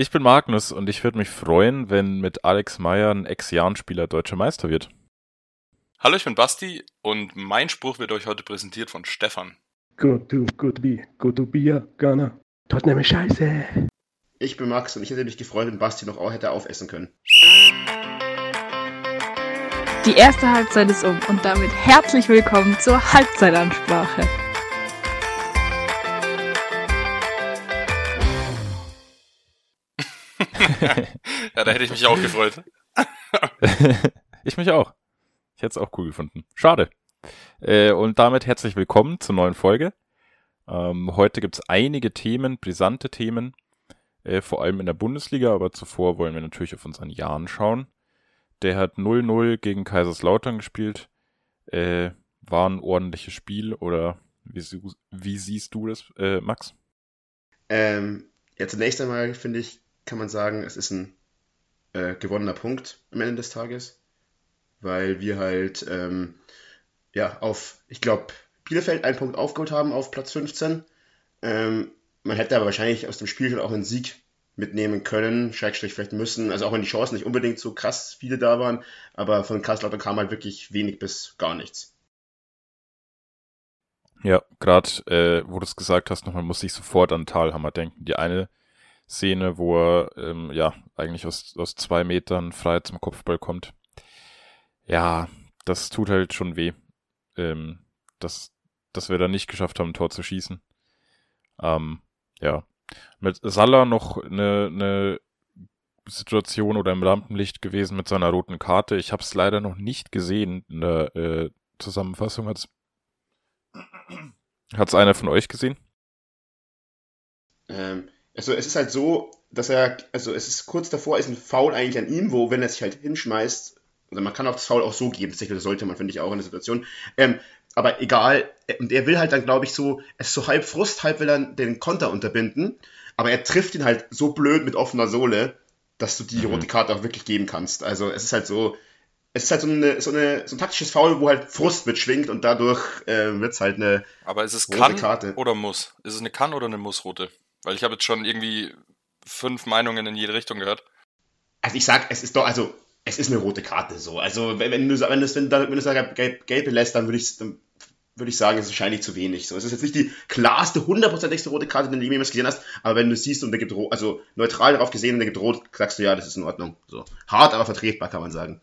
Ich bin Magnus und ich würde mich freuen, wenn mit Alex Meyer ein Ex-Jahren-Spieler deutscher Meister wird. Hallo, ich bin Basti und mein Spruch wird euch heute präsentiert von Stefan. Good to, good to be, good to be a Gunner. Tottenham ist scheiße. Ich bin Max und ich hätte mich gefreut, wenn Basti noch auch hätte aufessen können. Die erste Halbzeit ist um und damit herzlich willkommen zur Halbzeitansprache. ja, da hätte ich mich auch gefreut. ich mich auch. Ich hätte es auch cool gefunden. Schade. Äh, und damit herzlich willkommen zur neuen Folge. Ähm, heute gibt es einige Themen, brisante Themen, äh, vor allem in der Bundesliga, aber zuvor wollen wir natürlich auf unseren Jahren schauen. Der hat 0-0 gegen Kaiserslautern gespielt. Äh, war ein ordentliches Spiel oder wie, wie siehst du das, äh, Max? Ähm, ja, zunächst einmal finde ich, kann man sagen, es ist ein äh, gewonnener Punkt am Ende des Tages, weil wir halt ähm, ja auf, ich glaube, Bielefeld einen Punkt aufgeholt haben auf Platz 15. Ähm, man hätte aber wahrscheinlich aus dem Spiel schon auch einen Sieg mitnehmen können, Schrägstrich vielleicht müssen, also auch wenn die Chancen nicht unbedingt so krass viele da waren, aber von Karlslautern kam halt wirklich wenig bis gar nichts. Ja, gerade äh, wo du es gesagt hast, nochmal muss ich sofort an Talhammer denken. Die eine Szene, wo er ähm, ja eigentlich aus, aus zwei Metern frei zum Kopfball kommt. Ja, das tut halt schon weh, ähm, dass, dass wir da nicht geschafft haben, ein Tor zu schießen. Ähm, ja. Mit Salah noch eine, eine Situation oder im Lampenlicht gewesen mit seiner roten Karte. Ich habe es leider noch nicht gesehen in der äh, Zusammenfassung. Hat's hat's einer von euch gesehen? Ähm, also es ist halt so, dass er, also es ist kurz davor, ist ein Foul eigentlich an ihm, wo, wenn er sich halt hinschmeißt, also man kann auch das Foul auch so geben, das sollte man, finde ich, auch in der Situation. Ähm, aber egal, und er will halt dann, glaube ich, so, es ist so halb Frust, halb will er den Konter unterbinden, aber er trifft ihn halt so blöd mit offener Sohle, dass du die mhm. rote Karte auch wirklich geben kannst. Also es ist halt so, es ist halt so, eine, so, eine, so ein taktisches Foul, wo halt Frust mitschwingt und dadurch äh, wird es halt eine Aber ist es rote kann Karte. oder muss? Ist es eine kann oder eine muss rote? Weil ich habe jetzt schon irgendwie fünf Meinungen in jede Richtung gehört. Also ich sag, es ist doch, also es ist eine rote Karte so. Also wenn, wenn du wenn du wenn du, wenn du sagst, gelb, gelb lässt, dann würde ich dann würde ich sagen, es ist wahrscheinlich zu wenig. So, es ist jetzt nicht die klarste, hundertprozentigste rote Karte, die du jemals gesehen hast, aber wenn du siehst und der gibt rot, also neutral darauf gesehen und der gibt rot, sagst du ja, das ist in Ordnung. So hart, aber vertretbar, kann man sagen.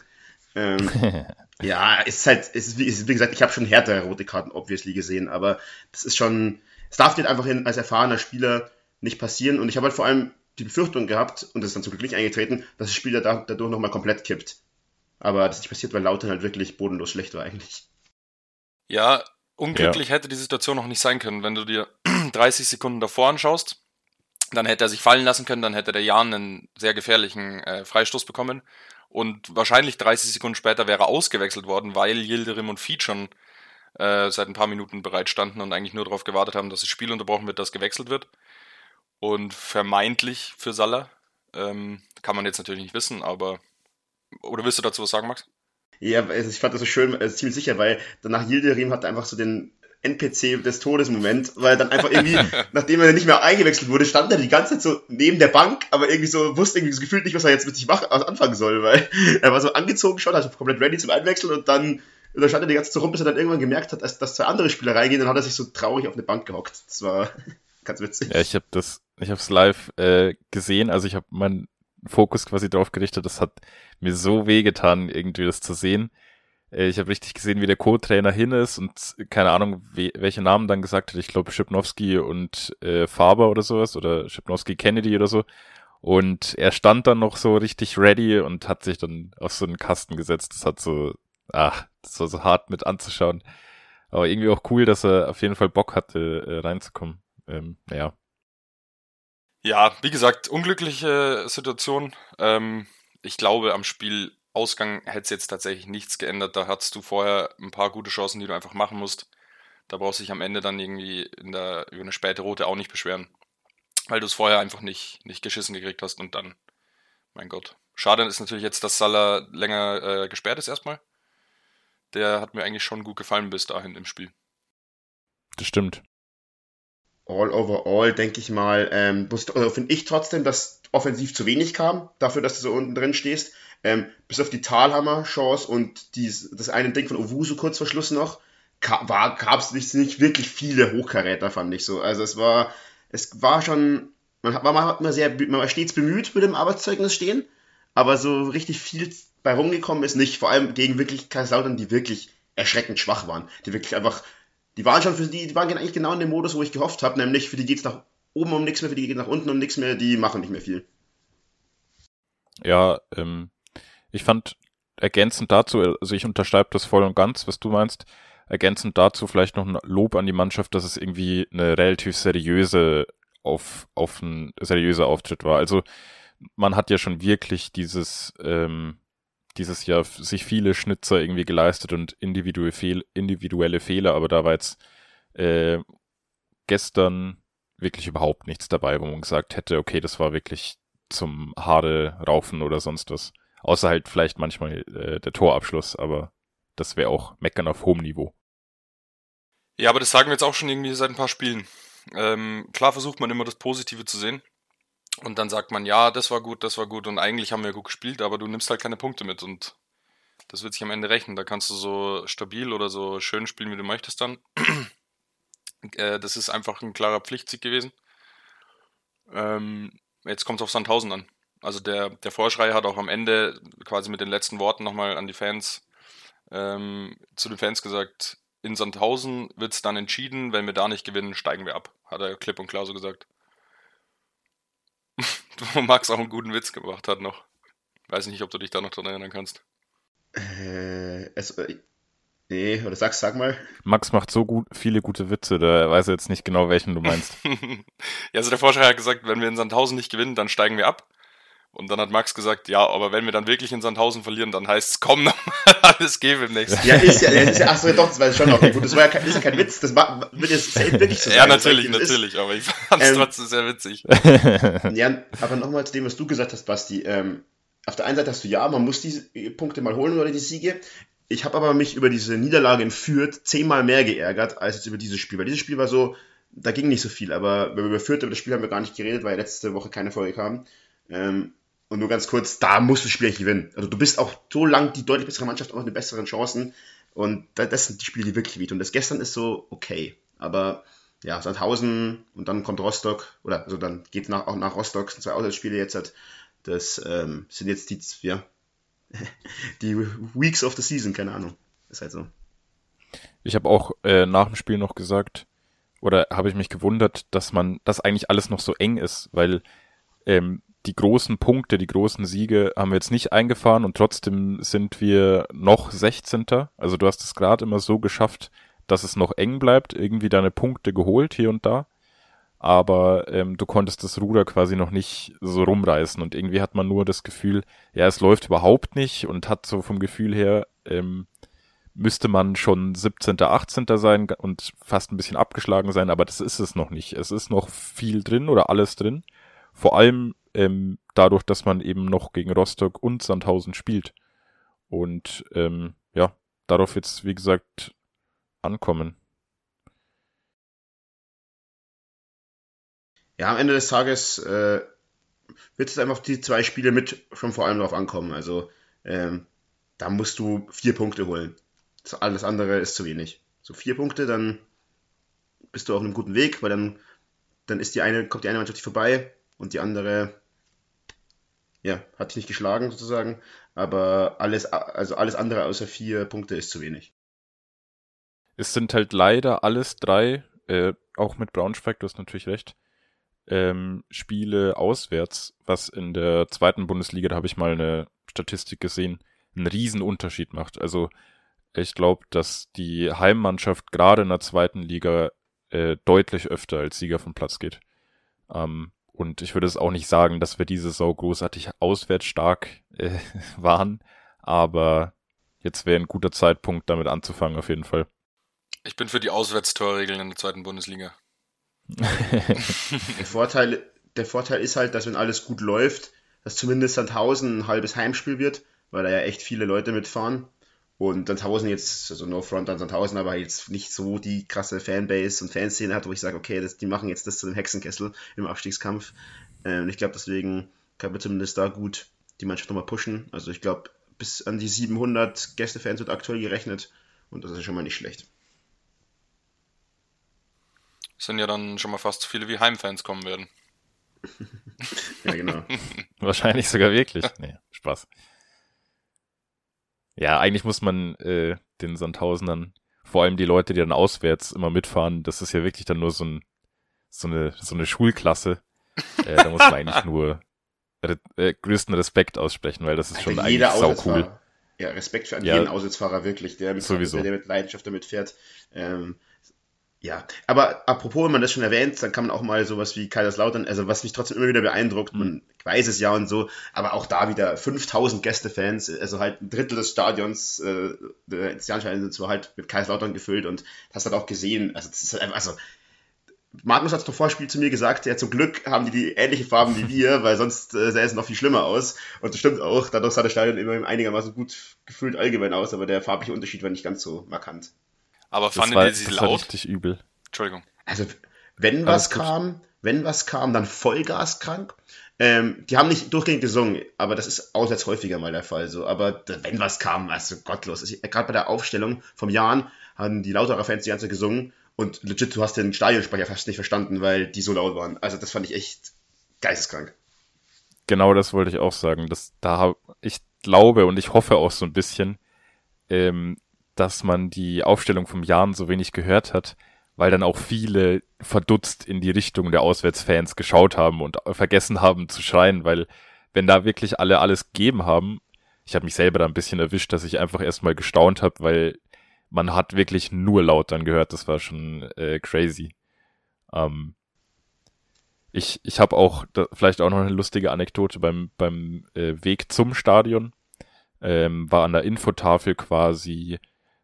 Ähm, ja, es ist halt, es ist, ist wie gesagt, ich habe schon härtere rote Karten obviously gesehen, aber das ist schon, es darf dir einfach hin, als erfahrener Spieler nicht passieren. Und ich habe halt vor allem die Befürchtung gehabt, und das ist dann zum Glück nicht eingetreten, dass das Spiel da, dadurch nochmal komplett kippt. Aber das ist nicht passiert, weil Lautern halt wirklich bodenlos schlecht war eigentlich. Ja, unglücklich ja. hätte die Situation noch nicht sein können. Wenn du dir 30 Sekunden davor anschaust, dann hätte er sich fallen lassen können, dann hätte der Jan einen sehr gefährlichen äh, Freistoß bekommen. Und wahrscheinlich 30 Sekunden später wäre er ausgewechselt worden, weil Yildirim und Feed schon äh, seit ein paar Minuten bereit standen und eigentlich nur darauf gewartet haben, dass das Spiel unterbrochen wird, dass gewechselt wird und vermeintlich für Salah. Ähm, kann man jetzt natürlich nicht wissen, aber. Oder willst du dazu was sagen, Max? Ja, also ich fand das so schön, also ziemlich sicher, weil danach Yildirim hatte einfach so den NPC des Todesmoment, weil dann einfach irgendwie, nachdem er nicht mehr eingewechselt wurde, stand er die ganze Zeit so neben der Bank, aber irgendwie so, wusste irgendwie das Gefühl nicht, was er jetzt mit sich machen, anfangen soll, weil er war so angezogen schon, also komplett ready zum Einwechseln und dann, und dann stand er die ganze Zeit rum, bis er dann irgendwann gemerkt hat, dass, dass zwei andere Spieler reingehen, dann hat er sich so traurig auf eine Bank gehockt. Das war ganz witzig. Ja, ich habe das ich habe es live äh, gesehen, also ich habe meinen Fokus quasi drauf gerichtet. Das hat mir so wehgetan, irgendwie das zu sehen. Äh, ich habe richtig gesehen, wie der Co-Trainer hin ist und keine Ahnung, we welche Namen dann gesagt hat. Ich glaube Schipnowski und äh, Faber oder sowas oder Schipnowski Kennedy oder so. Und er stand dann noch so richtig ready und hat sich dann auf so einen Kasten gesetzt. Das hat so, ach, das war so hart mit anzuschauen. Aber irgendwie auch cool, dass er auf jeden Fall Bock hatte, äh, reinzukommen. Ähm, ja, ja, wie gesagt, unglückliche Situation. Ähm, ich glaube, am Spielausgang hätte es jetzt tatsächlich nichts geändert. Da hattest du vorher ein paar gute Chancen, die du einfach machen musst. Da brauchst du dich am Ende dann irgendwie in der, über eine späte Rote auch nicht beschweren. Weil du es vorher einfach nicht, nicht geschissen gekriegt hast und dann, mein Gott. Schade ist natürlich jetzt, dass Salah länger äh, gesperrt ist erstmal. Der hat mir eigentlich schon gut gefallen bis dahin im Spiel. Das stimmt. All over all, denke ich mal, ähm, also finde ich trotzdem, dass offensiv zu wenig kam, dafür, dass du so unten drin stehst. Ähm, bis auf die Talhammer-Chance und dies, das eine Ding von Owusu kurz vor Schluss noch, gab es nicht, nicht wirklich viele Hochkaräter, fand ich so. Also es war, es war schon, man hat, man hat immer sehr, man war stets bemüht mit dem Arbeitszeugnis stehen, aber so richtig viel bei rumgekommen ist nicht, vor allem gegen wirklich Kaiserslautern, die wirklich erschreckend schwach waren, die wirklich einfach, die waren schon für die, die waren eigentlich genau in dem Modus, wo ich gehofft habe, nämlich für die geht es nach oben um nichts mehr, für die geht nach unten um nichts mehr, die machen nicht mehr viel. Ja, ähm, ich fand ergänzend dazu, also ich unterschreibe das voll und ganz, was du meinst, ergänzend dazu vielleicht noch ein Lob an die Mannschaft, dass es irgendwie eine relativ seriöse auf, auf ein seriöser Auftritt war. Also man hat ja schon wirklich dieses, ähm, dieses Jahr sich viele Schnitzer irgendwie geleistet und individuelle, Fehl individuelle Fehler, aber da war jetzt äh, gestern wirklich überhaupt nichts dabei, wo man gesagt hätte, okay, das war wirklich zum Haare raufen oder sonst was. Außer halt vielleicht manchmal äh, der Torabschluss, aber das wäre auch Meckern auf hohem Niveau. Ja, aber das sagen wir jetzt auch schon irgendwie seit ein paar Spielen. Ähm, klar versucht man immer das Positive zu sehen. Und dann sagt man, ja, das war gut, das war gut und eigentlich haben wir gut gespielt, aber du nimmst halt keine Punkte mit und das wird sich am Ende rechnen. Da kannst du so stabil oder so schön spielen, wie du möchtest dann. äh, das ist einfach ein klarer Pflichtsieg gewesen. Ähm, jetzt kommt es auf Sandhausen an. Also der, der Vorschrei hat auch am Ende quasi mit den letzten Worten nochmal an die Fans, ähm, zu den Fans gesagt, in Sandhausen wird es dann entschieden, wenn wir da nicht gewinnen, steigen wir ab, hat er klipp und klar so gesagt. Wo Max auch einen guten Witz gemacht hat noch. Weiß nicht, ob du dich da noch dran erinnern kannst. Äh, es, äh, nee, oder sag, sag mal. Max macht so gut, viele gute Witze, da weiß er jetzt nicht genau, welchen du meinst. ja, also der Forscher hat gesagt, wenn wir in Sandhausen nicht gewinnen, dann steigen wir ab. Und dann hat Max gesagt, ja, aber wenn wir dann wirklich in Sandhausen verlieren, dann heißt es, komm nochmal, alles gebe im nächsten. Ja, ist ja, ist ja, achso, doch, das war schon okay, gut, das war ja kein, ist ja kein Witz, das war, wird jetzt wirklich so sein. Ja, natürlich, natürlich, ist. aber ich fand es ähm, trotzdem sehr witzig. Ja, aber nochmal zu dem, was du gesagt hast, Basti, ähm, auf der einen Seite hast du ja, man muss diese Punkte mal holen oder die Siege. Ich habe aber mich über diese Niederlage in Fürth zehnmal mehr geärgert, als jetzt über dieses Spiel, weil dieses Spiel war so, da ging nicht so viel, aber über Fürth, über das Spiel haben wir gar nicht geredet, weil letzte Woche keine Folge kam. Ähm, und nur ganz kurz, da musst du eigentlich gewinnen. Also du bist auch so lang die deutlich bessere Mannschaft, auch mit besseren Chancen. Und das sind die Spiele, die wirklich wehtun. Das gestern ist so okay. Aber ja, Sandhausen und dann kommt Rostock, oder also dann geht nach, auch nach Rostock, sind zwei Auswärtsspiele jetzt. Hat, das ähm, sind jetzt die, ja, die Weeks of the Season, keine Ahnung. Ist halt so. Ich habe auch äh, nach dem Spiel noch gesagt, oder habe ich mich gewundert, dass man, dass eigentlich alles noch so eng ist, weil ähm, die großen Punkte, die großen Siege haben wir jetzt nicht eingefahren und trotzdem sind wir noch 16. Also du hast es gerade immer so geschafft, dass es noch eng bleibt, irgendwie deine Punkte geholt hier und da. Aber ähm, du konntest das Ruder quasi noch nicht so rumreißen und irgendwie hat man nur das Gefühl, ja, es läuft überhaupt nicht und hat so vom Gefühl her, ähm, müsste man schon 17., 18. sein und fast ein bisschen abgeschlagen sein, aber das ist es noch nicht. Es ist noch viel drin oder alles drin. Vor allem ähm, dadurch, dass man eben noch gegen Rostock und Sandhausen spielt. Und ähm, ja, darauf jetzt, wie gesagt, ankommen. Ja, am Ende des Tages äh, wird es einfach die zwei Spiele mit schon vor allem darauf ankommen. Also ähm, da musst du vier Punkte holen. Alles andere ist zu wenig. So vier Punkte, dann bist du auf einem guten Weg, weil dann, dann ist die eine, kommt die eine Mannschaft vorbei und die andere ja, hat dich nicht geschlagen sozusagen, aber alles, also alles andere außer vier Punkte ist zu wenig. Es sind halt leider alles drei, äh, auch mit Braunschweig, du hast natürlich recht, ähm, Spiele auswärts, was in der zweiten Bundesliga, da habe ich mal eine Statistik gesehen, einen riesen Unterschied macht. Also ich glaube, dass die Heimmannschaft gerade in der zweiten Liga äh, deutlich öfter als Sieger vom Platz geht. Ähm, und ich würde es auch nicht sagen, dass wir diese Saison großartig auswärts stark äh, waren. Aber jetzt wäre ein guter Zeitpunkt, damit anzufangen, auf jeden Fall. Ich bin für die Auswärtstorregeln in der zweiten Bundesliga. der, Vorteil, der Vorteil ist halt, dass wenn alles gut läuft, dass zumindest Sandhausen ein halbes Heimspiel wird, weil da ja echt viele Leute mitfahren. Und Sandhausen jetzt, also no front an Sandhausen, aber jetzt nicht so die krasse Fanbase und Fanszene hat, wo ich sage, okay, das, die machen jetzt das zu einem Hexenkessel im Abstiegskampf. Ähm, ich glaube, deswegen kann man zumindest da gut die Mannschaft nochmal pushen. Also ich glaube, bis an die 700 Gästefans wird aktuell gerechnet und das ist schon mal nicht schlecht. sind ja dann schon mal fast so viele wie Heimfans kommen werden. ja, genau. Wahrscheinlich sogar wirklich. Nee, Spaß. Ja, eigentlich muss man äh, den Sandhausenern, vor allem die Leute, die dann auswärts immer mitfahren, das ist ja wirklich dann nur so, ein, so, eine, so eine Schulklasse. Äh, da muss man eigentlich nur re äh, größten Respekt aussprechen, weil das ist schon eigentlich sau cool. Ja, Respekt für ja, jeden Auswärtsfahrer wirklich, der mit, sowieso. der mit Leidenschaft damit fährt. Ähm, ja, aber apropos, wenn man das schon erwähnt, dann kann man auch mal sowas wie Kaiserslautern, also was mich trotzdem immer wieder beeindruckt, mhm. man weiß es ja und so, aber auch da wieder 5000 Gästefans, also halt ein Drittel des Stadions, äh, der Sternschein sind so halt mit Kaiserslautern gefüllt und hast halt auch gesehen, also das ist halt also Magnus hat es doch vor Spiel zu mir gesagt, ja, zum Glück haben die die ähnliche Farben wie wir, weil sonst äh, sähe es noch viel schlimmer aus. Und das stimmt auch, dadurch sah das Stadion immer einigermaßen gut gefühlt allgemein aus, aber der farbliche Unterschied war nicht ganz so markant. Aber fandet ihr sie laut? War richtig übel. Entschuldigung. Also, wenn was kam, wenn was kam, dann Vollgaskrank. Ähm, die haben nicht durchgehend gesungen, aber das ist auswärts häufiger mal der Fall so. Aber wenn was kam, also gottlos. Gerade bei der Aufstellung vom Jahren haben die lauterer Fans die ganze Zeit gesungen und legit, du hast den Stadionsprecher fast nicht verstanden, weil die so laut waren. Also das fand ich echt geisteskrank. Genau das wollte ich auch sagen. Das, da ich glaube und ich hoffe auch so ein bisschen, ähm, dass man die Aufstellung vom Jahren so wenig gehört hat, weil dann auch viele verdutzt in die Richtung der Auswärtsfans geschaut haben und vergessen haben zu schreien, weil wenn da wirklich alle alles gegeben haben, ich habe mich selber da ein bisschen erwischt, dass ich einfach erstmal gestaunt habe, weil man hat wirklich nur laut dann gehört, das war schon äh, crazy. Ähm, ich ich habe auch da, vielleicht auch noch eine lustige Anekdote beim, beim äh, Weg zum Stadion. Ähm, war an der Infotafel quasi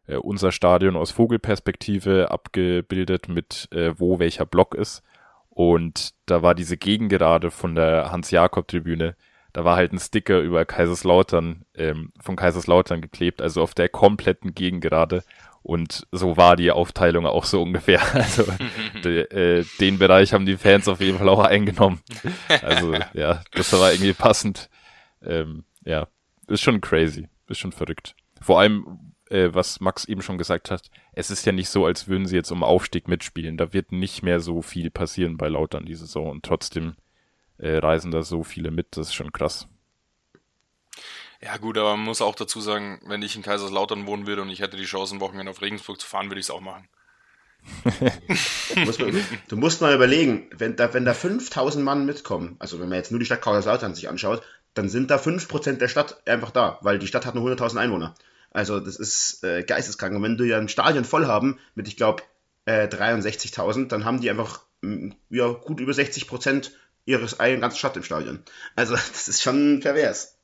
äh, unser Stadion aus Vogelperspektive abgebildet mit äh, wo welcher Block ist. Und da war diese Gegengerade von der Hans-Jakob-Tribüne. Da war halt ein Sticker über Kaiserslautern, ähm, von Kaiserslautern geklebt, also auf der kompletten Gegengerade. Und so war die Aufteilung auch so ungefähr. Also de, äh, den Bereich haben die Fans auf jeden Fall auch eingenommen. Also ja, das war irgendwie passend. Ähm, ja, ist schon crazy, ist schon verrückt. Vor allem, äh, was Max eben schon gesagt hat, es ist ja nicht so, als würden sie jetzt um Aufstieg mitspielen. Da wird nicht mehr so viel passieren bei Lautern diese Saison und trotzdem äh, reisen da so viele mit, das ist schon krass. Ja gut, aber man muss auch dazu sagen, wenn ich in Kaiserslautern wohnen würde und ich hätte die Chance, ein Wochenende auf Regensburg zu fahren, würde ich es auch machen. du, musst mal, du, musst mal, überlegen, wenn da, wenn da 5000 Mann mitkommen, also wenn man jetzt nur die Stadt Kaiserslautern sich anschaut, dann sind da 5% der Stadt einfach da, weil die Stadt hat nur 100.000 Einwohner. Also das ist äh, geisteskrank. Und wenn du ja ein Stadion voll haben mit, ich glaube, äh, 63.000, dann haben die einfach mm, ja, gut über 60 Prozent ihres eigenen ganzen Stadt im Stadion. Also das ist schon pervers.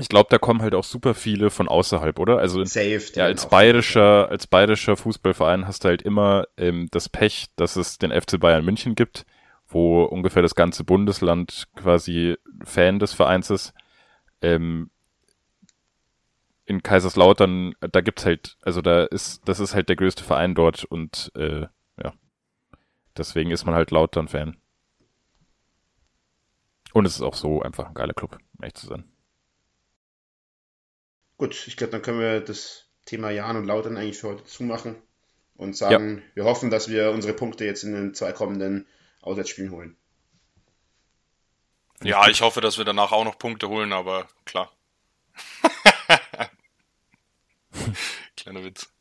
Ich glaube, da kommen halt auch super viele von außerhalb, oder? Also Safe, ja, als bayerischer, als bayerischer Fußballverein hast du halt immer ähm, das Pech, dass es den FC Bayern München gibt, wo ungefähr das ganze Bundesland quasi Fan des Vereins ist. Ähm, in Kaiserslautern, da gibt's halt, also da ist, das ist halt der größte Verein dort und äh, ja, deswegen ist man halt Lautern-Fan. Und es ist auch so einfach ein geiler Club, um ehrlich zu sein. Gut, ich glaube, dann können wir das Thema Jan und Lautern eigentlich für heute zumachen und sagen, ja. wir hoffen, dass wir unsere Punkte jetzt in den zwei kommenden Auswärtsspielen holen. Ja, ich hoffe, dass wir danach auch noch Punkte holen, aber klar. Kleiner Witz.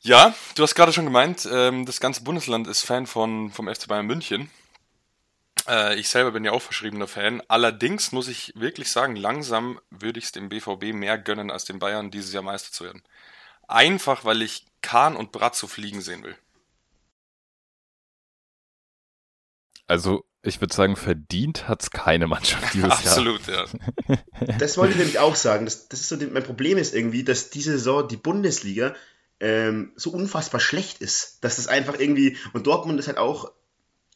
Ja, du hast gerade schon gemeint, ähm, das ganze Bundesland ist Fan von, vom FC Bayern München. Äh, ich selber bin ja auch verschriebener Fan. Allerdings muss ich wirklich sagen, langsam würde ich es dem BVB mehr gönnen, als dem Bayern dieses Jahr Meister zu werden. Einfach, weil ich Kahn und Bratzo fliegen sehen will. Also, ich würde sagen, verdient hat es keine Mannschaft dieses Absolut, Jahr. Absolut, ja. Das wollte ich nämlich auch sagen. Das, das ist so, mein Problem ist irgendwie, dass diese Saison die Bundesliga ähm, so unfassbar schlecht ist, dass das einfach irgendwie, und Dortmund ist halt auch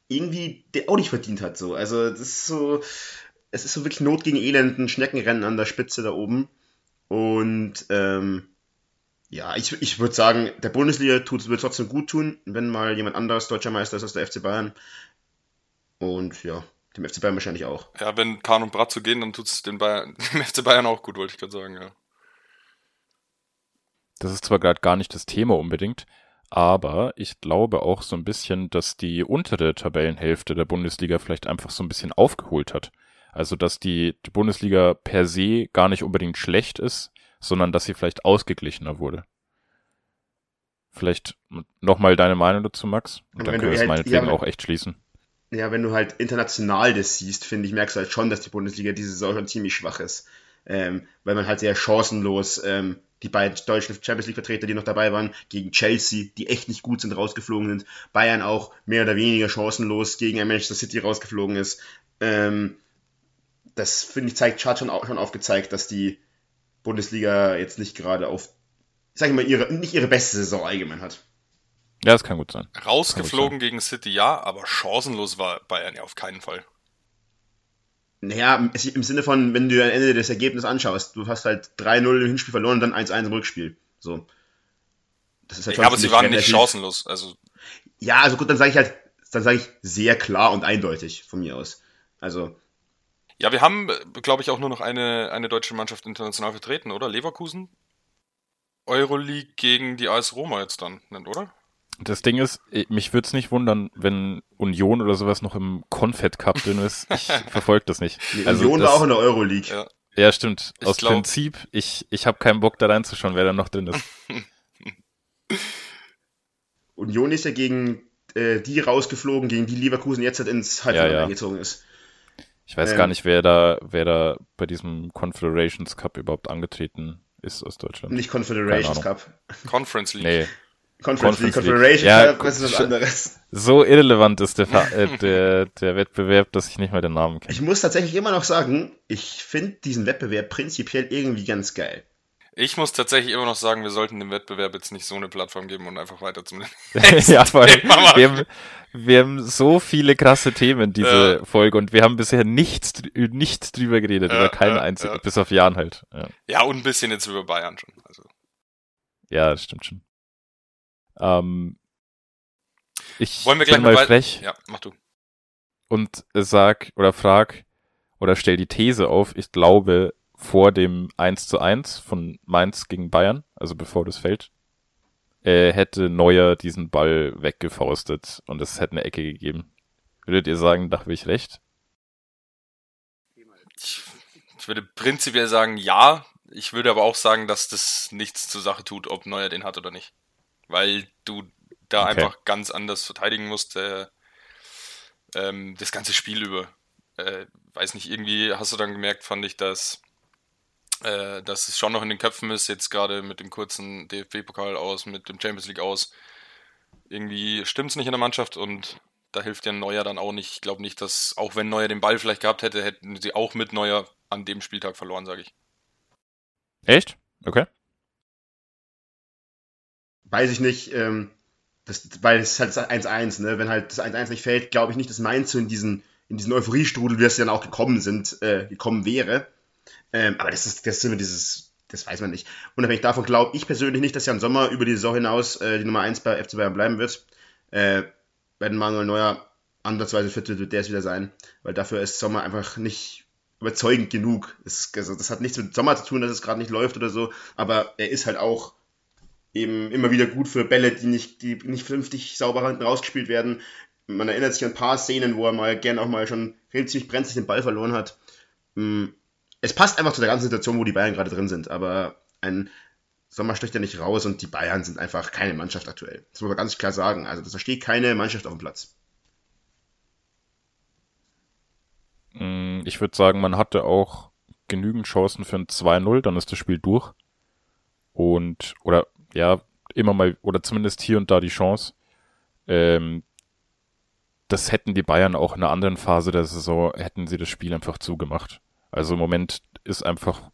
irgendwie der auch nicht verdient hat. So. Also das ist so, es ist so wirklich Not gegen Elend, ein Schneckenrennen an der Spitze da oben. Und ähm, ja, ich, ich würde sagen, der Bundesliga tut, wird trotzdem gut tun, wenn mal jemand anderes deutscher Meister ist als der FC Bayern. Und ja, dem FC Bayern wahrscheinlich auch. Ja, wenn Kahn und Bratzo gehen, dann tut es dem, Bayern, dem FC Bayern auch gut, wollte ich gerade sagen, ja. Das ist zwar gerade gar nicht das Thema unbedingt, aber ich glaube auch so ein bisschen, dass die untere Tabellenhälfte der Bundesliga vielleicht einfach so ein bisschen aufgeholt hat. Also, dass die, die Bundesliga per se gar nicht unbedingt schlecht ist, sondern dass sie vielleicht ausgeglichener wurde. Vielleicht nochmal deine Meinung dazu, Max? Und dann können wir es halt, meinetwegen ja, auch echt schließen. Ja, wenn du halt international das siehst, finde ich, merkst du halt schon, dass die Bundesliga diese Saison schon ziemlich schwach ist. Ähm, weil man halt sehr chancenlos ähm, die beiden deutschen Champions League-Vertreter, die noch dabei waren, gegen Chelsea, die echt nicht gut sind, rausgeflogen sind. Bayern auch mehr oder weniger chancenlos gegen Manchester City rausgeflogen ist. Ähm, das, finde ich, zeigt, hat schon, schon aufgezeigt, dass die Bundesliga jetzt nicht gerade auf, sag ich mal, ihre, nicht ihre beste Saison allgemein hat. Ja, das kann gut sein. Rausgeflogen gut sein. gegen City, ja, aber chancenlos war Bayern ja auf keinen Fall. Naja, im Sinne von, wenn du am Ende das Ergebnis anschaust, du hast halt 3-0 im Hinspiel verloren und dann 1-1 im Rückspiel. So. Das ist halt ja, aber sie waren nicht chancenlos. Also. Ja, also gut, dann sage ich halt, dann sage ich sehr klar und eindeutig von mir aus. Also. Ja, wir haben, glaube ich, auch nur noch eine, eine deutsche Mannschaft international vertreten, oder? Leverkusen? Euroleague gegen die AS Roma jetzt dann, oder? Das Ding ist, mich würde es nicht wundern, wenn Union oder sowas noch im Confed Cup drin ist. Ich verfolge das nicht. Also Union das, war auch in der Euroleague. Ja, ja stimmt. Ich Aus glaub... Prinzip, ich, ich habe keinen Bock da reinzuschauen, wer da noch drin ist. Union ist ja gegen äh, die rausgeflogen, gegen die Leverkusen jetzt halt ins Halbfinale ja, ja. eingezogen ist. Ich weiß ähm, gar nicht, wer da, wer da bei diesem Confederations Cup überhaupt angetreten ist aus Deutschland. Nicht Confederations Cup. Conference League. Nee. Conference, League, Confederation ja, Cup, ist was anderes. So irrelevant ist der, äh, der, der Wettbewerb, dass ich nicht mal den Namen kenne. Ich muss tatsächlich immer noch sagen, ich finde diesen Wettbewerb prinzipiell irgendwie ganz geil. Ich muss tatsächlich immer noch sagen, wir sollten dem Wettbewerb jetzt nicht so eine Plattform geben und einfach weiter zum Ja, allem, wir haben, wir haben so viele krasse Themen diese ja. Folge und wir haben bisher nichts, nichts drüber geredet, ja, über keinen ja, einzigen, bis auf Jan halt. Ja. und ein bisschen jetzt über Bayern schon. Also. Ja, das stimmt schon. Ähm, ich Wollen wir gleich bin mal frech. Ja, mach du. Und sag oder frag oder stell die These auf, ich glaube, vor dem 1 zu 1 von Mainz gegen Bayern, also bevor das fällt, äh, hätte Neuer diesen Ball weggefaustet und es hätte eine Ecke gegeben. Würdet ihr sagen, da habe ich recht? Ich würde prinzipiell sagen, ja. Ich würde aber auch sagen, dass das nichts zur Sache tut, ob Neuer den hat oder nicht weil du da okay. einfach ganz anders verteidigen musst, äh, ähm, das ganze Spiel über. Äh, weiß nicht, irgendwie hast du dann gemerkt, fand ich, dass, äh, dass es schon noch in den Köpfen ist, jetzt gerade mit dem kurzen DFB-Pokal aus, mit dem Champions League aus. Irgendwie stimmt es nicht in der Mannschaft und da hilft ja Neuer dann auch nicht. Ich glaube nicht, dass, auch wenn Neuer den Ball vielleicht gehabt hätte, hätten sie auch mit Neuer an dem Spieltag verloren, sage ich. Echt? Okay weiß ich nicht, ähm, das, weil es halt 1-1, ne? Wenn halt das 1-1 nicht fällt, glaube ich nicht, dass Mainz so in diesen, in diesen Euphoriestrudel, wie es dann auch gekommen sind, äh, gekommen wäre. Ähm, aber das ist, das ist immer dieses, das weiß man nicht. Unabhängig davon glaube ich persönlich nicht, dass Jan Sommer über die Saison hinaus äh, die Nummer 1 bei FC Bayern bleiben wird. Äh, wenn Manuel Neuer andersweise fit wird, wird der es wieder sein. Weil dafür ist Sommer einfach nicht überzeugend genug. Das, also, das hat nichts mit Sommer zu tun, dass es gerade nicht läuft oder so, aber er ist halt auch eben immer wieder gut für Bälle, die nicht, die nicht vernünftig sauber rausgespielt werden. Man erinnert sich an ein paar Szenen, wo er mal gern auch mal schon ziemlich brenzlig den Ball verloren hat. Mm, es passt einfach zu der ganzen Situation, wo die Bayern gerade drin sind, aber ein Sommer sticht ja nicht raus und die Bayern sind einfach keine Mannschaft aktuell. Das muss man ganz klar sagen. Also da steht keine Mannschaft auf dem Platz. Mm, ich würde sagen, man hatte auch genügend Chancen für ein 2-0, dann ist das Spiel durch. Und, oder ja, immer mal, oder zumindest hier und da die Chance. Ähm, das hätten die Bayern auch in einer anderen Phase der Saison, hätten sie das Spiel einfach zugemacht. Also im Moment ist einfach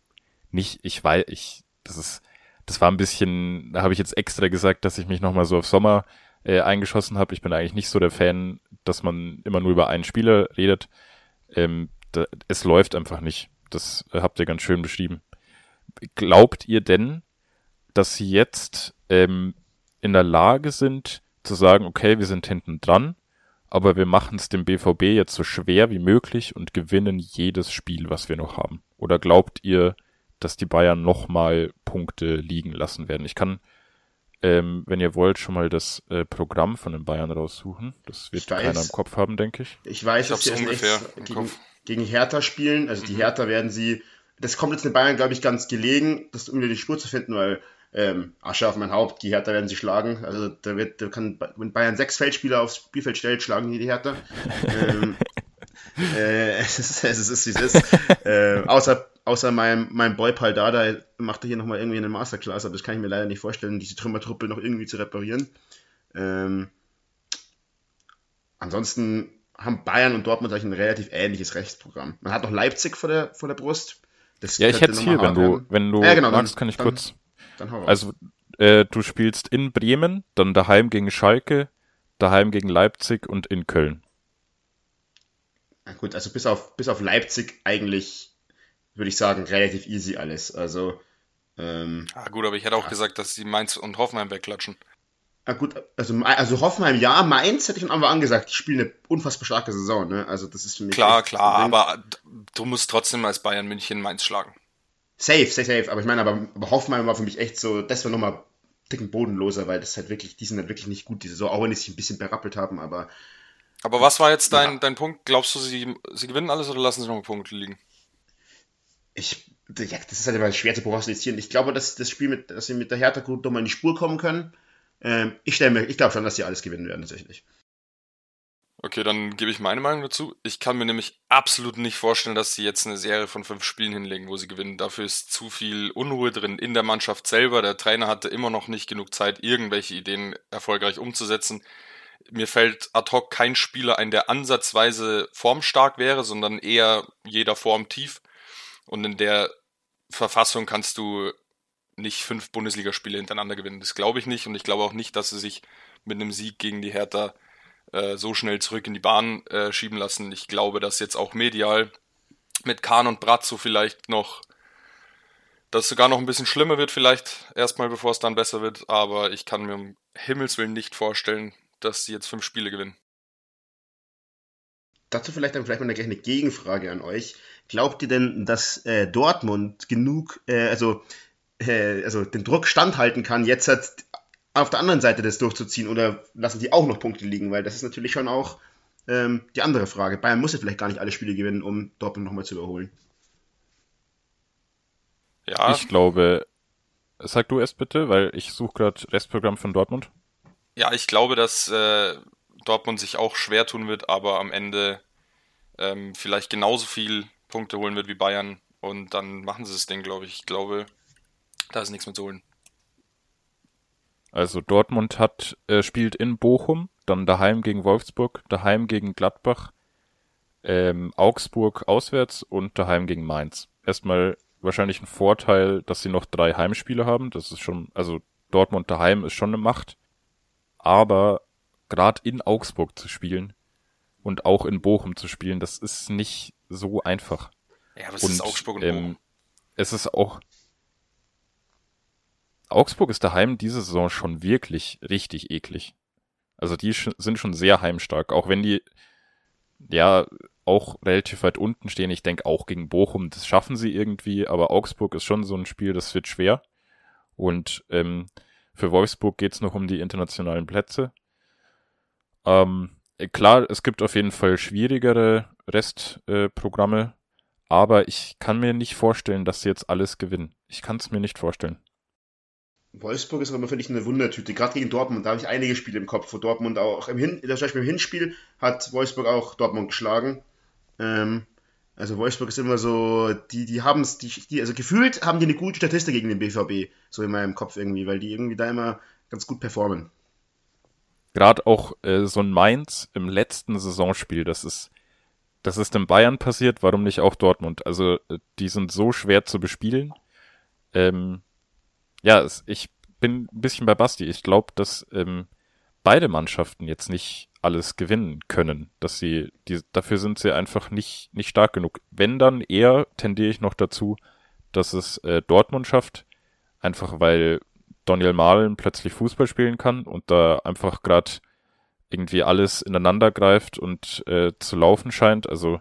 nicht, ich weiß, ich, das ist, das war ein bisschen, da habe ich jetzt extra gesagt, dass ich mich nochmal so auf Sommer äh, eingeschossen habe. Ich bin eigentlich nicht so der Fan, dass man immer nur über einen Spieler redet. Ähm, da, es läuft einfach nicht. Das habt ihr ganz schön beschrieben glaubt ihr denn, dass sie jetzt ähm, in der Lage sind zu sagen, okay, wir sind hinten dran, aber wir machen es dem BVB jetzt so schwer wie möglich und gewinnen jedes Spiel, was wir noch haben? Oder glaubt ihr, dass die Bayern nochmal Punkte liegen lassen werden? Ich kann, ähm, wenn ihr wollt, schon mal das äh, Programm von den Bayern raussuchen. Das wird keiner im Kopf haben, denke ich. Ich weiß, Ich dass sie erst ungefähr gegen, Kopf. gegen Hertha spielen. Also die Mhm. Hertha werden sie. Das kommt jetzt den Bayern, glaube ich, ganz gelegen, das um wieder die Spur zu finden, weil ähm, Asche auf mein Haupt, die Hertha werden sie schlagen. Also da wird, da kann, wenn Bayern sechs Feldspieler aufs Spielfeld stellt, schlagen die die Hertha. ähm, äh, es ist, es ist, wie es ist. äh, außer, außer mein, mein Boy Paldada macht er hier nochmal irgendwie eine Masterclass, aber das kann ich mir leider nicht vorstellen, diese Trümmertruppe noch irgendwie zu reparieren. Ähm, ansonsten haben Bayern und Dortmund eigentlich ein relativ ähnliches Rechtsprogramm. Man hat noch Leipzig vor der, vor der Brust. Das Ja, ich hätte es hier, wenn du, wenn du Ja, genau, dann- magst, kann ich dann- kurz. Dann hau raus. Also, äh, du spielst in Bremen, dann daheim gegen Schalke, daheim gegen Leipzig und in Köln. Na gut, also bis auf, bis auf Leipzig eigentlich, würde ich sagen, relativ easy alles. Also, ähm, Ah, gut, aber ich hätte auch gesagt, dass sie Mainz und Hoffenheim wegklatschen. na gut, also, also Hoffenheim ja, Mainz hätte ich von Anfang an gesagt, die spielen eine unfassbar starke Saison, ne? Also das ist für mich Klar, klar, aber du musst trotzdem als Bayern München Mainz schlagen. Safe, safe, safe. Aber ich meine, aber, aber Hoffenheim war für mich echt so, das war nochmal einen Ticken bodenloser, weil das halt wirklich, die sind halt wirklich nicht gut, diese Saison, auch wenn die sich ein bisschen berappelt haben, aber Aber was war jetzt dein, Ja. dein Punkt? Glaubst du, sie, sie gewinnen alles oder lassen sie noch Punkte liegen? ich, ja, das ist halt immer schwer zu prognostizieren. Ich glaube, dass das Spiel mit, dass sie mit der Hertha gut nochmal in die Spur kommen können. Ähm, ich stelle mir, ich glaube schon, dass sie alles gewinnen werden, tatsächlich. Okay, dann gebe ich meine Meinung dazu. Ich kann mir nämlich absolut nicht vorstellen, dass sie jetzt eine Serie von fünf Spielen hinlegen, wo sie gewinnen. Dafür ist zu viel Unruhe drin in der Mannschaft selber. Der Trainer hatte immer noch nicht genug Zeit, irgendwelche Ideen erfolgreich umzusetzen. Mir fällt ad hoc kein Spieler ein, der ansatzweise formstark wäre, sondern eher jeder Form tief. Und in der Verfassung kannst du nicht fünf Bundesligaspiele hintereinander gewinnen. Das glaube ich nicht. Und ich glaube auch nicht, dass sie sich mit einem Sieg gegen die Hertha äh, so schnell zurück in die Bahn äh, schieben lassen. Ich glaube, dass jetzt auch medial mit Kahn und Bratzo vielleicht noch, dass es sogar noch ein bisschen schlimmer wird, vielleicht erstmal, bevor es dann besser wird. Aber ich kann mir um Himmels Willen nicht vorstellen, dass sie jetzt fünf Spiele gewinnen. Dazu vielleicht dann vielleicht mal eine, gleich eine Gegenfrage an euch. Glaubt ihr denn, dass äh, Dortmund genug, äh, also, äh, also den Druck standhalten kann, jetzt halt auf der anderen Seite das durchzuziehen oder lassen die auch noch Punkte liegen? Weil das ist natürlich schon auch ähm, die andere Frage. Bayern muss ja vielleicht gar nicht alle Spiele gewinnen, um Dortmund nochmal zu überholen. Ja, Ich glaube, sag du es bitte, weil ich suche gerade Restprogramm von Dortmund. ja, ich glaube, dass äh, Dortmund sich auch schwer tun wird, aber am Ende ähm, vielleicht genauso viel Punkte holen wird wie Bayern. Und dann machen sie das Ding, glaube ich. Ich glaube, da ist nichts mehr zu holen. Also Dortmund hat äh, spielt in Bochum, dann daheim gegen Wolfsburg, daheim gegen Gladbach, ähm, Augsburg auswärts und daheim gegen Mainz. Erstmal wahrscheinlich ein Vorteil, dass sie noch drei Heimspiele haben. Das ist schon, also Dortmund daheim ist schon eine Macht. Aber gerade in Augsburg zu spielen und auch in Bochum zu spielen, das ist nicht so einfach. Ja, aber es Und ist Augsburg und ähm, Bochum. es ist auch. Augsburg ist daheim diese Saison schon wirklich richtig eklig. Also die sch- sind schon sehr heimstark, auch wenn die ja auch relativ weit unten stehen. Ich denke auch gegen Bochum, das schaffen sie irgendwie, aber Augsburg ist schon so ein Spiel, das wird schwer. Und ähm, für Wolfsburg geht's noch um die internationalen Plätze. Ähm, äh, klar, es gibt auf jeden Fall schwierigere Restprogramme, äh, aber ich kann mir nicht vorstellen, dass sie jetzt alles gewinnen. Ich kann es mir nicht vorstellen. Wolfsburg ist aber, finde ich, eine Wundertüte. Gerade gegen Dortmund, da habe ich einige Spiele im Kopf, wo Dortmund auch im Hin zum Beispiel im Hinspiel hat Wolfsburg auch Dortmund geschlagen. Ähm, also Wolfsburg ist immer so, die, die haben es, die, die, also gefühlt haben die eine gute Statistik gegen den BVB, so in meinem Kopf irgendwie, weil die irgendwie da immer ganz gut performen. Gerade auch äh, so ein Mainz im letzten Saisonspiel, das ist, das ist in Bayern passiert, warum nicht auch Dortmund? Also äh, die sind so schwer zu bespielen. Ähm, ja, es, ich bin ein bisschen bei Basti. Ich glaube, dass ähm, beide Mannschaften jetzt nicht alles gewinnen können, dass sie, die, dafür sind sie einfach nicht, nicht stark genug. Wenn dann eher tendiere ich noch dazu, dass es äh, Dortmund schafft, einfach weil Daniel Mahlen plötzlich Fußball spielen kann und da einfach gerade irgendwie alles ineinander greift und äh, zu laufen scheint. Also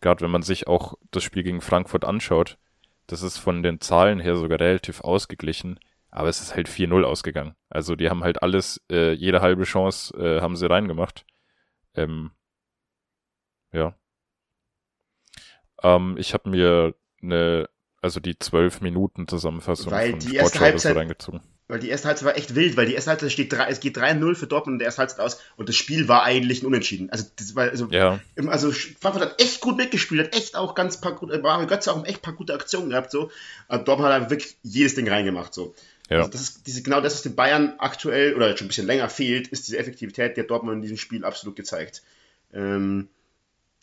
gerade wenn man sich auch das Spiel gegen Frankfurt anschaut, das ist von den Zahlen her sogar relativ ausgeglichen, aber es ist halt 4-0 ausgegangen. Also die haben halt alles, äh, jede halbe Chance äh, haben sie reingemacht. Ähm, ja. Ähm, ich habe mir eine, also die zwölf Minuten Zusammenfassung Weil von die erste Halbzeit- reingezogen. Weil die erste Halbzeit war echt wild, weil die erste Halbzeit steht drei, es geht 3-0 für Dortmund in der ersten Halbzeit aus und das Spiel war eigentlich ein Unentschieden. Also, das war, also, Ja, also Frankfurt hat echt gut mitgespielt, hat echt auch ganz paar gute, Mario Götze auch echt paar gute Aktionen gehabt, so. Aber Dortmund hat wirklich jedes Ding reingemacht, so. ja. Also das ist diese, genau das, was den Bayern aktuell oder schon ein bisschen länger fehlt, ist diese Effektivität, die hat Dortmund in diesem Spiel absolut gezeigt. Ähm,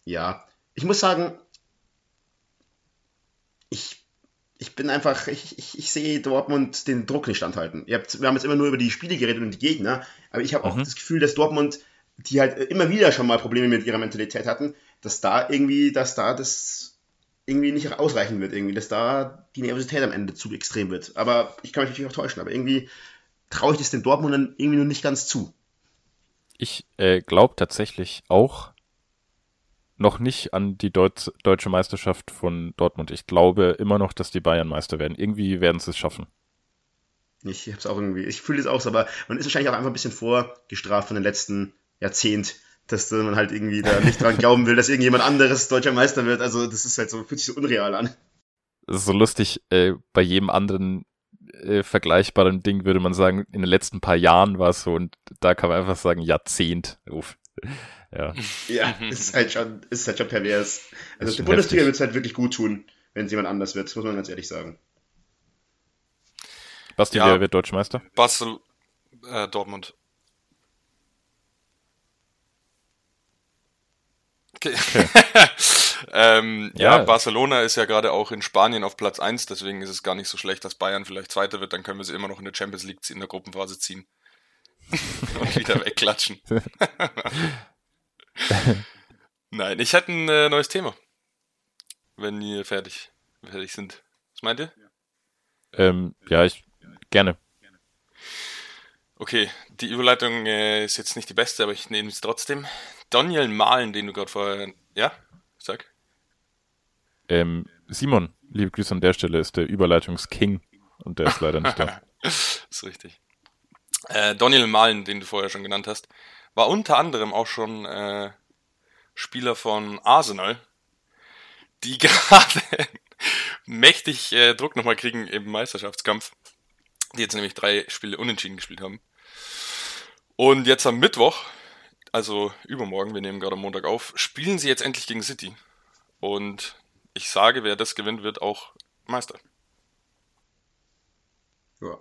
ja, ich muss sagen, ich, ich bin einfach, ich, ich, ich sehe Dortmund den Druck nicht standhalten. Ihr habt, wir haben jetzt immer nur über die Spiele geredet und die Gegner, aber ich habe auch Mhm. das Gefühl, dass Dortmund, die halt immer wieder schon mal Probleme mit ihrer Mentalität hatten, dass da irgendwie, dass da das irgendwie nicht ausreichen wird, irgendwie, dass da die Nervosität am Ende zu extrem wird. Aber ich kann mich natürlich auch täuschen, aber irgendwie traue ich das den Dortmundern irgendwie nur nicht ganz zu. Ich äh, glaube tatsächlich auch noch nicht an die Deut deutsche Meisterschaft von Dortmund. Ich glaube immer noch, dass die Bayern Meister werden. Irgendwie werden sie es schaffen. Ich hab's auch irgendwie, ich fühle es auch so, aber man ist wahrscheinlich auch einfach ein bisschen vorgestraft von den letzten Jahrzehnt, dass man halt irgendwie da nicht dran glauben will, dass irgendjemand anderes deutscher Meister wird. Also das ist halt so, fühlt sich so unreal an. Das ist so lustig, äh, bei jedem anderen äh, vergleichbaren Ding würde man sagen, in den letzten paar Jahren war es so und da kann man einfach sagen, Jahrzehnt. Uff. Ja. Ja, es ist halt schon, ist halt schon pervers. Also die Bundesliga wird es halt wirklich gut tun, wenn es jemand anders wird, muss man ganz ehrlich sagen. Basti, Ja. wer wird Deutscher Meister? Basel, äh, Dortmund. Okay. ähm, ja. Ja. Barcelona ist ja gerade auch in Spanien auf Platz 1, deswegen ist es gar nicht so schlecht, dass Bayern vielleicht Zweiter wird, dann können wir sie immer noch in der Champions League in der Gruppenphase ziehen. Und wieder wegklatschen. Nein, ich hätte ein äh, neues Thema. Wenn ihr fertig, fertig sind. Was meint ihr? Ähm, ja, ich gerne. Okay, die Überleitung äh, ist jetzt nicht die beste, aber ich nehme es trotzdem. Daniel Mahlen, den du gerade vorher. Ja? Sag. Ähm, Simon, liebe Grüße an der Stelle, ist der Überleitungsking und der ist leider nicht da. ist richtig. Äh, Daniel Mahlen, den du vorher schon genannt hast, war unter anderem auch schon äh, Spieler von Arsenal, die gerade mächtig äh, Druck nochmal kriegen im Meisterschaftskampf. Die jetzt nämlich drei Spiele unentschieden gespielt haben. Und jetzt am Mittwoch, also übermorgen, wir nehmen gerade am Montag auf, spielen sie jetzt endlich gegen City. Und ich sage, wer das gewinnt, wird auch Meister. Ja.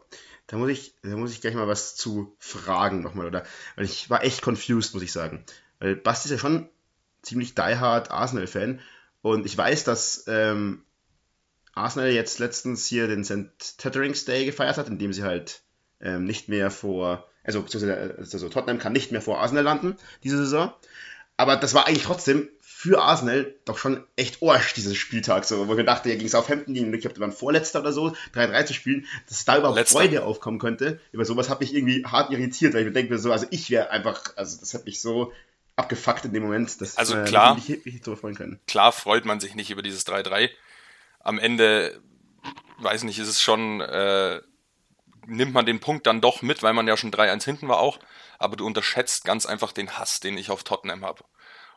Da muss ich, da muss ich gleich mal was zu fragen nochmal, oder? Weil ich war echt confused, muss ich sagen. Weil Basti ist ja schon ziemlich diehard Arsenal-Fan und ich weiß, dass ähm, Arsenal jetzt letztens hier den St. Tetterings Day gefeiert hat, indem sie halt ähm, nicht mehr vor, also, beziehungsweise, also Tottenham kann nicht mehr vor Arsenal landen diese Saison. Aber das war eigentlich trotzdem für Arsenal doch schon echt Orsch, dieses Spieltag. So, wo ich mir dachte, ja, gegen Southampton, gegen, ich glaube, die waren Vorletzter oder so, 3-3 zu spielen, dass da überhaupt Letzter. Freude aufkommen könnte. Über sowas hat mich irgendwie hart irritiert, weil ich mir denke, so, also ich wäre einfach, also das hat mich so abgefuckt in dem Moment, dass Also äh, klar. ich mich richtig drüber freuen können. klar freut man sich nicht über dieses 3-3. Am Ende, weiß nicht, ist es schon, äh, nimmt man den Punkt dann doch mit, weil man ja schon 3-1 hinten war auch. Aber du unterschätzt ganz einfach den Hass, den ich auf Tottenham habe.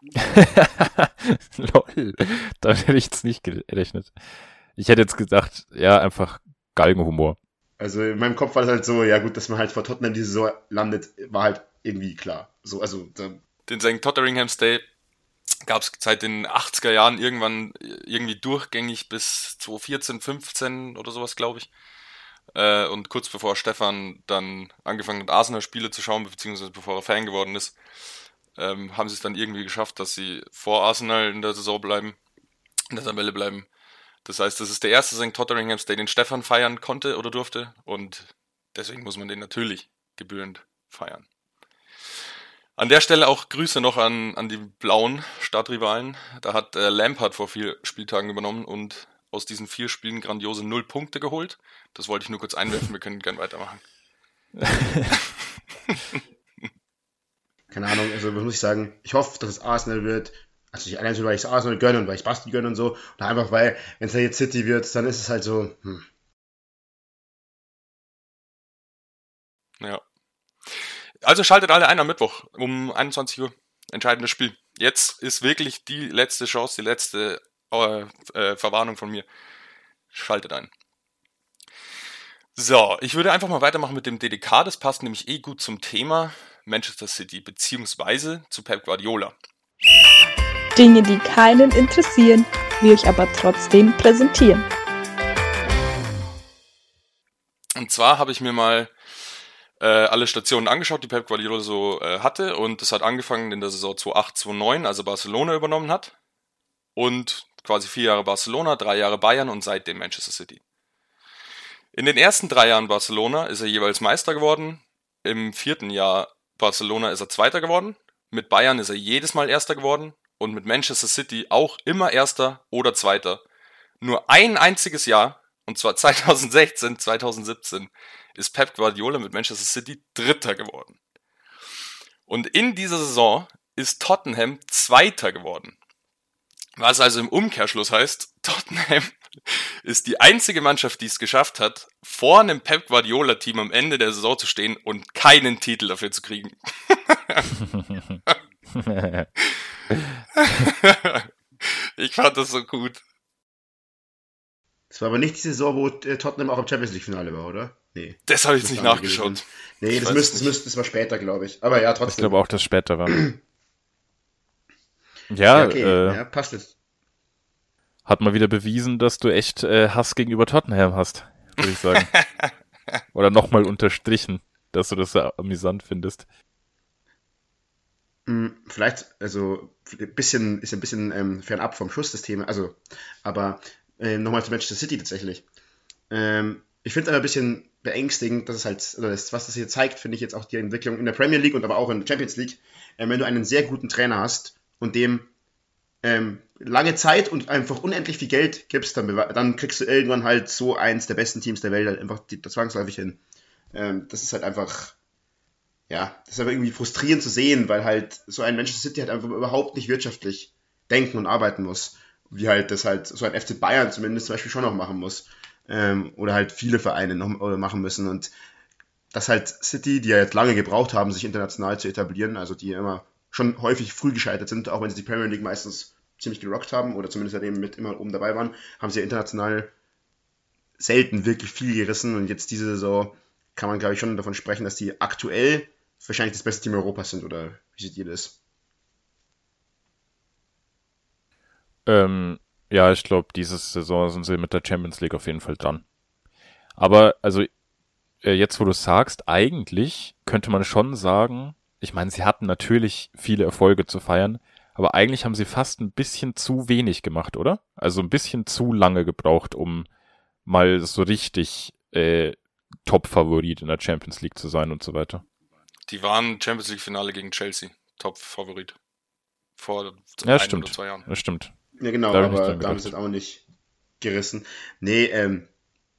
Lol, damit hätte ich jetzt nicht gerechnet. Ich hätte jetzt gedacht, ja, einfach Galgenhumor. Also in meinem Kopf war das halt so, ja gut, dass man halt vor Tottenham diese Saison landet, war halt irgendwie klar. So, also Den St. Totteringham's Day gab es seit den 80er Jahren irgendwann irgendwie durchgängig bis 2014, 15 oder sowas, glaube ich. Äh, und kurz bevor Stefan dann angefangen hat, Arsenal-Spiele zu schauen, beziehungsweise bevor er Fan geworden ist, ähm, haben sie es dann irgendwie geschafft, dass sie vor Arsenal in der Saison bleiben, in der Tabelle bleiben. Das heißt, das ist der erste St. Totteringham's Day, den Stefan feiern konnte oder durfte. Und deswegen muss man den natürlich gebührend feiern. An der Stelle auch Grüße noch an, an die blauen Stadtrivalen. Da hat äh, Lampard vor vier Spieltagen übernommen und aus diesen vier Spielen grandiose null Punkte geholt. Das wollte ich nur kurz einwerfen, wir können gerne weitermachen. Keine Ahnung, also muss ich sagen, ich hoffe, dass es Arsenal wird. Also nicht so, weil ich es Arsenal gönne und weil ich Basti gönne und so. Oder einfach, weil, wenn es ja jetzt City wird, dann ist es halt so, hm. Ja. Also schaltet alle ein am Mittwoch um 21 Uhr. Entscheidendes Spiel. Jetzt ist wirklich die letzte Chance, die letzte äh, äh, Verwarnung von mir. Schaltet ein. So, ich würde einfach mal weitermachen mit dem DDK. Das passt nämlich eh gut zum Thema Manchester City beziehungsweise zu Pep Guardiola. Dinge, die keinen interessieren, wir euch aber trotzdem präsentieren. Und zwar habe ich mir mal äh, alle Stationen angeschaut, die Pep Guardiola so äh, hatte. Und das hat angefangen in der Saison 2008-2009, also Barcelona übernommen hat. Und quasi vier Jahre Barcelona, drei Jahre Bayern und seitdem Manchester City. In den ersten drei Jahren Barcelona ist er jeweils Meister geworden. Im vierten Jahr Barcelona ist er Zweiter geworden. Mit Bayern ist er jedes Mal Erster geworden. Und mit Manchester City auch immer Erster oder Zweiter. Nur ein einziges Jahr, und zwar 2016, 2017, ist Pep Guardiola mit Manchester City Dritter geworden. Und in dieser Saison ist Tottenham Zweiter geworden. Was also im Umkehrschluss heißt, Tottenham ist die einzige Mannschaft, die es geschafft hat, vor einem Pep Guardiola-Team am Ende der Saison zu stehen und keinen Titel dafür zu kriegen. ich fand das so gut. Das war aber nicht die Saison, wo äh, Tottenham auch im Champions League-Finale war, oder? Nee. Das habe ich jetzt nicht nachgeschaut. Nee, das müsste, das müsste, das war später, glaube ich. Aber ja, trotzdem. Ich glaube auch, dass später war. ja, okay. äh, ja, passt es. Hat mal wieder bewiesen, dass du echt äh, Hass gegenüber Tottenham hast, würde ich sagen. Oder nochmal unterstrichen, dass du das so amüsant findest. Hm, vielleicht, also ein bisschen, ist ein bisschen ähm, fernab vom Schuss das Thema, also, aber äh, nochmal zu Manchester City tatsächlich. Ähm, ich finde es aber ein bisschen beängstigend, dass es halt, oder das, was das hier zeigt, finde ich jetzt auch die Entwicklung in der Premier League und aber auch in der Champions League, äh, wenn du einen sehr guten Trainer hast und dem ähm, lange Zeit und einfach unendlich viel Geld gibst, dann, dann kriegst du irgendwann halt so eins der besten Teams der Welt halt einfach die, zwangsläufig hin. Ähm, das ist halt einfach, ja, das ist aber irgendwie frustrierend zu sehen, weil halt so ein Manchester City halt einfach überhaupt nicht wirtschaftlich denken und arbeiten muss. Wie halt das halt so ein FC Bayern zumindest zum Beispiel schon noch machen muss. Ähm, oder halt viele Vereine noch machen müssen. Und das halt City, die ja jetzt lange gebraucht haben, sich international zu etablieren, also die immer schon häufig früh gescheitert sind, auch wenn sie die Premier League meistens ziemlich gerockt haben oder zumindest seitdem mit immer oben dabei waren, haben sie ja international selten wirklich viel gerissen und jetzt diese Saison kann man glaube ich schon davon sprechen, dass die aktuell wahrscheinlich das beste Team Europas sind oder wie seht ihr das? Ähm, ja, ich glaube, diese Saison sind sie mit der Champions League auf jeden Fall dran. Aber also äh, jetzt, wo du sagst, eigentlich könnte man schon sagen, ich meine, sie hatten natürlich viele Erfolge zu feiern, aber eigentlich haben sie fast ein bisschen zu wenig gemacht, oder? Also ein bisschen zu lange gebraucht, um mal so richtig äh, Top-Favorit in der Champions League zu sein und so weiter. Die waren Champions League-Finale gegen Chelsea, Top-Favorit. Vor ja, stimmt. oder zwei Jahren. Das stimmt. Ja, genau, da aber da haben sie es auch nicht gerissen. Nee, ähm,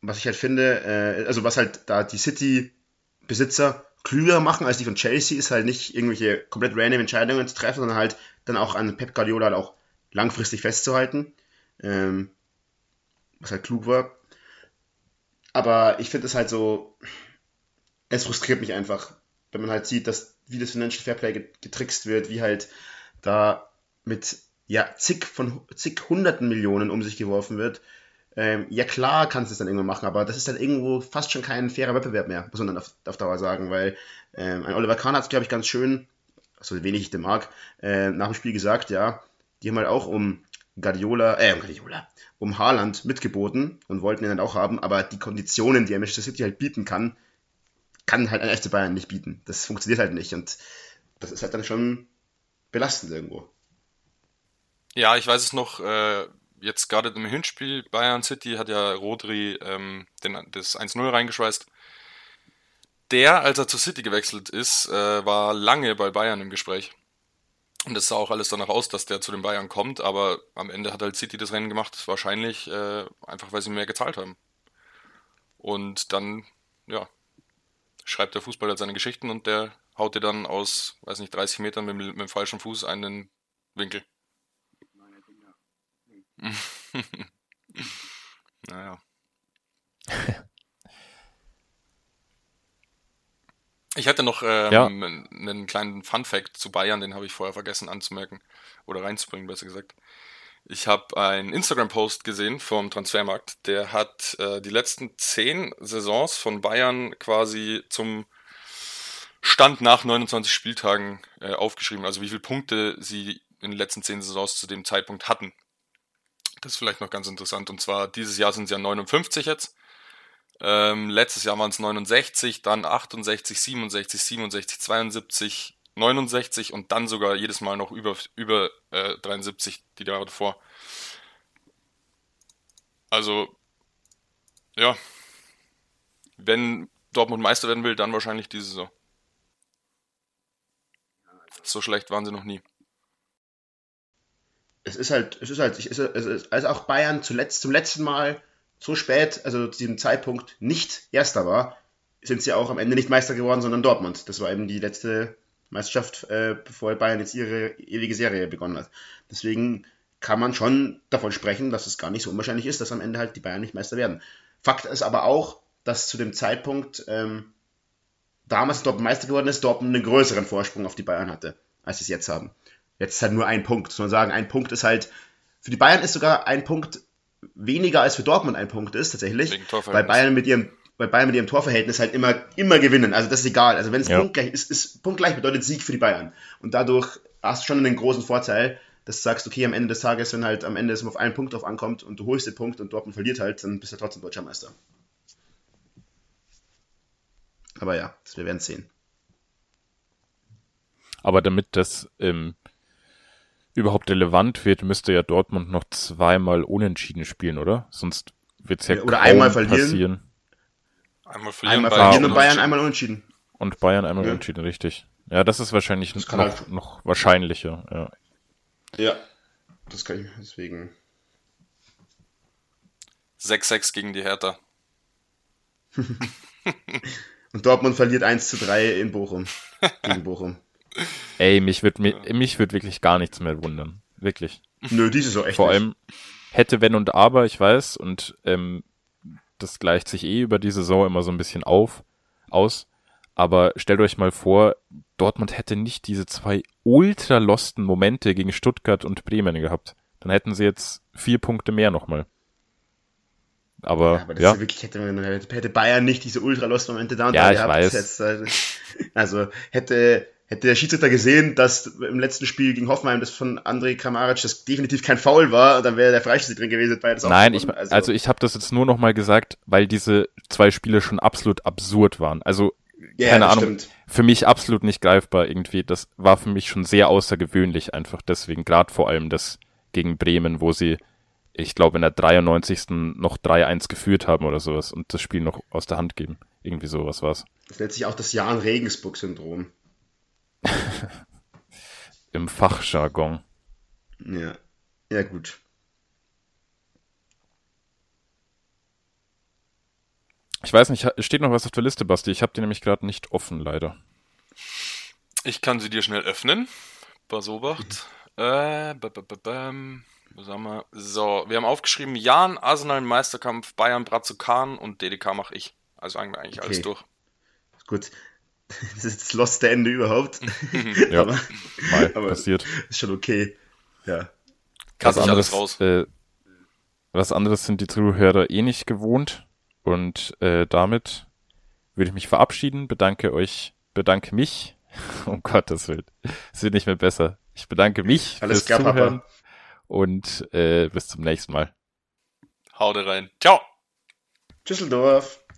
was ich halt finde, äh, also was halt da die City-Besitzer klüger machen als die von Chelsea, ist halt nicht irgendwelche komplett random Entscheidungen zu treffen, sondern halt dann auch an Pep Guardiola halt auch langfristig festzuhalten. Ähm, was halt klug war. Aber ich finde es halt so, es frustriert mich einfach, wenn man halt sieht, dass wie das Financial Fairplay getrickst wird, wie halt da mit ja, zig von zig hunderten Millionen um sich geworfen wird. Ähm, ja klar kannst du es dann irgendwann machen, aber das ist dann irgendwo fast schon kein fairer Wettbewerb mehr, muss man dann auf, auf Dauer sagen, weil ähm, ein Oliver Kahn hat es, glaube ich, ganz schön, also wenig ich den mag, äh, nach dem Spiel gesagt, ja, die haben halt auch um Guardiola, äh, um Guardiola, um Haaland mitgeboten und wollten ihn dann auch haben, aber die Konditionen, die er Manchester City halt bieten kann, kann halt ein FC Bayern nicht bieten. Das funktioniert halt nicht und das ist halt dann schon belastend irgendwo. Ja, ich weiß es noch, äh, jetzt gerade im Hinspiel Bayern City hat ja Rodri ähm, den, das 1-0 reingeschweißt. Der, als er zu City gewechselt ist, äh, war lange bei Bayern im Gespräch. Und es sah auch alles danach aus, dass der zu den Bayern kommt, aber am Ende hat halt City das Rennen gemacht, wahrscheinlich äh, einfach, weil sie mehr gezahlt haben. Und dann, ja, schreibt der Fußballer seine Geschichten und der haut dir dann aus, weiß nicht, 30 Metern mit, mit dem falschen Fuß einen Winkel. naja. Ich hatte noch ähm, ja. einen kleinen Fun Fact zu Bayern, den habe ich vorher vergessen anzumerken oder reinzubringen, besser gesagt. Ich habe einen Instagram-Post gesehen vom Transfermarkt, der hat äh, die letzten zehn Saisons von Bayern quasi zum Stand nach 29 Spieltagen äh, aufgeschrieben, also wie viele Punkte sie in den letzten zehn Saisons zu dem Zeitpunkt hatten. Das ist vielleicht noch ganz interessant. Und zwar dieses Jahr sind sie ja 59 jetzt. Ähm, letztes Jahr waren es 69, dann 68, 67, 67, 72, 69 und dann sogar jedes Mal noch über, über äh, 73 die Jahre davor. Also, ja, wenn Dortmund Meister werden will, dann wahrscheinlich diese Saison. So schlecht waren sie noch nie. Es ist halt, es ist halt, es ist, also auch Bayern zuletzt, zum letzten Mal so spät, also zu diesem Zeitpunkt nicht Erster war, sind sie auch am Ende nicht Meister geworden, sondern Dortmund. Das war eben die letzte Meisterschaft, äh, bevor Bayern jetzt ihre ewige Serie begonnen hat. Deswegen kann man schon davon sprechen, dass es gar nicht so unwahrscheinlich ist, dass am Ende halt die Bayern nicht Meister werden. Fakt ist aber auch, dass zu dem Zeitpunkt ähm, damals Dortmund Meister geworden ist, Dortmund einen größeren Vorsprung auf die Bayern hatte, als sie es jetzt haben. Jetzt ist halt nur ein Punkt, muss man sagen. Ein Punkt ist halt, für die Bayern ist sogar ein Punkt weniger als für Dortmund ein Punkt ist, tatsächlich. Weil Bayern mit ihrem weil Bayern mit ihrem Torverhältnis halt immer, immer gewinnen. Also das ist egal. Also wenn es ja. punktgleich ist, ist punktgleich bedeutet Sieg für die Bayern. Und dadurch hast du schon einen großen Vorteil, dass du sagst, okay, am Ende des Tages, wenn halt am Ende es auf einen Punkt drauf ankommt und du holst den Punkt und Dortmund verliert halt, dann bist du trotzdem deutscher Meister. Aber ja, wir werden sehen. Aber damit das ähm, überhaupt relevant wird, müsste ja Dortmund noch zweimal unentschieden spielen, oder? Sonst wird es ja, ja oder einmal verlieren. passieren. Einmal verlieren, einmal Bayern verlieren und Bayern einmal unentschieden. Und Bayern einmal ja. unentschieden, richtig. Ja, das ist wahrscheinlich das noch, halt noch wahrscheinlicher. Ja. ja, das kann ich deswegen. 6-6 gegen die Hertha. und Dortmund verliert 1 zu 3 in Bochum. Gegen Bochum. Ey, mich wird mich wird wirklich gar nichts mehr wundern. Wirklich. Nö, diese so echt. Vor nicht. allem hätte, wenn und aber, ich weiß, und ähm, das gleicht sich eh über die Saison immer so ein bisschen auf, aus. Aber stellt euch mal vor, Dortmund hätte nicht diese zwei ultra losten Momente gegen Stuttgart und Bremen gehabt. Dann hätten sie jetzt vier Punkte mehr nochmal. Aber, ja, aber das ja. wirklich hätte, hätte Bayern nicht diese ultra losten Momente da und ja, da gehabt. Weiß. Jetzt, also hätte hätte der Schiedsrichter gesehen, dass im letzten Spiel gegen Hoffenheim das von André Kramaric das definitiv kein Foul war, dann wäre der Freistoß drin gewesen. Bei das Nein, ich, also, also ich habe das jetzt nur noch mal gesagt, weil diese zwei Spiele schon absolut absurd waren. Also ja, keine Ahnung, stimmt. für mich absolut nicht greifbar irgendwie. Das war für mich schon sehr außergewöhnlich einfach deswegen, gerade vor allem das gegen Bremen, wo sie, ich glaube, in der 93. noch 3-1 geführt haben oder sowas und das Spiel noch aus der Hand geben. Irgendwie sowas war's. Das nennt sich auch das Jan-Regensburg-Syndrom. Im Fachjargon. Ja. Ja, gut. Ich weiß nicht, steht noch was auf der Liste, Basti? Ich habe die nämlich gerade nicht offen, leider. Ich kann sie dir schnell öffnen. Basobacht. Äh, was haben wir? So, wir haben aufgeschrieben: Jan, Arsenal, Meisterkampf, Bayern, Brazukan und DDK mache ich. Also eigentlich okay. alles durch. Gut, das ist das losteste Ende überhaupt. ja, aber, mal aber passiert. Ist schon okay. Ja. Was anderes, raus. Äh, was anderes sind die Zuhörer eh nicht gewohnt. Und äh, damit würde ich mich verabschieden, bedanke euch, bedanke mich. um Gottes Willen. Es wird nicht mehr besser. Ich bedanke mich Alles fürs klar, Zuhören Papa. und äh, bis zum nächsten Mal. Haut rein. Ciao. Tschüsseldorf.